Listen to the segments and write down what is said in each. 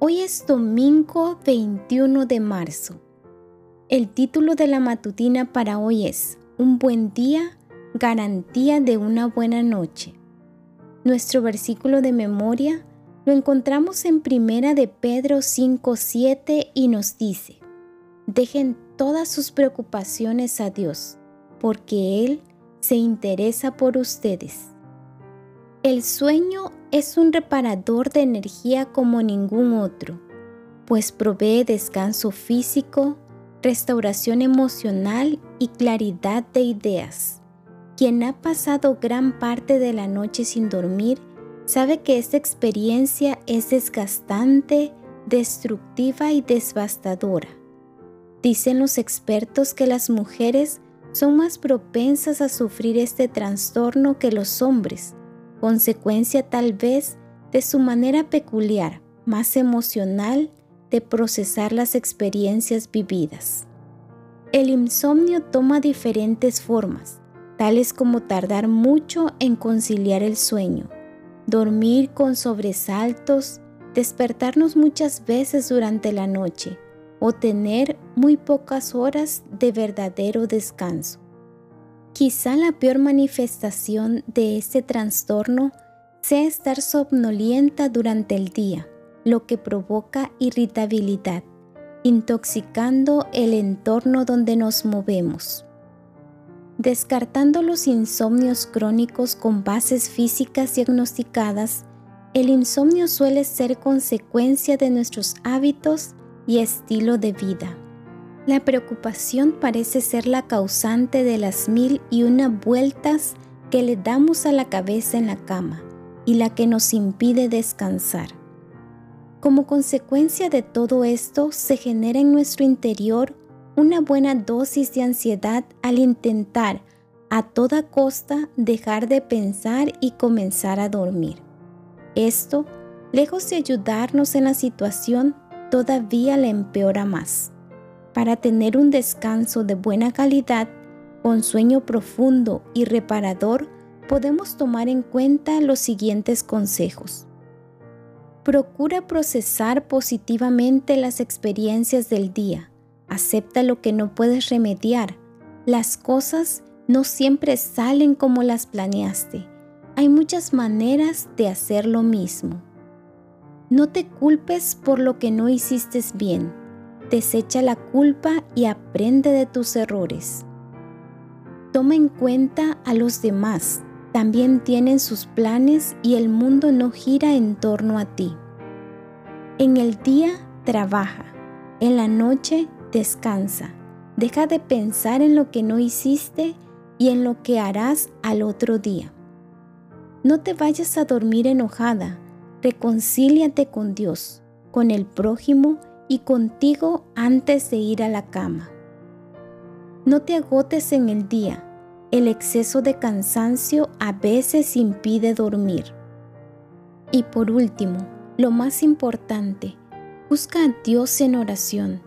Hoy es domingo 21 de marzo. El título de la matutina para hoy es Un buen día, garantía de una buena noche. Nuestro versículo de memoria lo encontramos en Primera de Pedro 5:7 y nos dice: Dejen todas sus preocupaciones a Dios, porque él se interesa por ustedes. El sueño es un reparador de energía como ningún otro, pues provee descanso físico, restauración emocional y claridad de ideas. Quien ha pasado gran parte de la noche sin dormir sabe que esta experiencia es desgastante, destructiva y devastadora. Dicen los expertos que las mujeres son más propensas a sufrir este trastorno que los hombres, consecuencia tal vez de su manera peculiar, más emocional, de procesar las experiencias vividas. El insomnio toma diferentes formas, tales como tardar mucho en conciliar el sueño, dormir con sobresaltos, despertarnos muchas veces durante la noche o tener muy pocas horas de verdadero descanso. Quizá la peor manifestación de este trastorno sea estar somnolienta durante el día, lo que provoca irritabilidad, intoxicando el entorno donde nos movemos. Descartando los insomnios crónicos con bases físicas diagnosticadas, el insomnio suele ser consecuencia de nuestros hábitos y estilo de vida. La preocupación parece ser la causante de las mil y una vueltas que le damos a la cabeza en la cama y la que nos impide descansar. Como consecuencia de todo esto, se genera en nuestro interior una buena dosis de ansiedad al intentar a toda costa dejar de pensar y comenzar a dormir. Esto, lejos de ayudarnos en la situación, todavía la empeora más. Para tener un descanso de buena calidad, con sueño profundo y reparador, podemos tomar en cuenta los siguientes consejos. Procura procesar positivamente las experiencias del día. Acepta lo que no puedes remediar. Las cosas no siempre salen como las planeaste. Hay muchas maneras de hacer lo mismo. No te culpes por lo que no hiciste bien desecha la culpa y aprende de tus errores. Toma en cuenta a los demás, también tienen sus planes y el mundo no gira en torno a ti. En el día trabaja, en la noche descansa. Deja de pensar en lo que no hiciste y en lo que harás al otro día. No te vayas a dormir enojada, reconcíliate con Dios, con el prójimo y contigo antes de ir a la cama. No te agotes en el día. El exceso de cansancio a veces impide dormir. Y por último, lo más importante, busca a Dios en oración.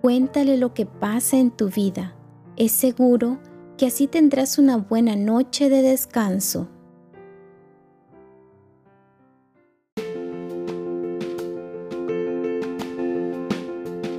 Cuéntale lo que pasa en tu vida. Es seguro que así tendrás una buena noche de descanso.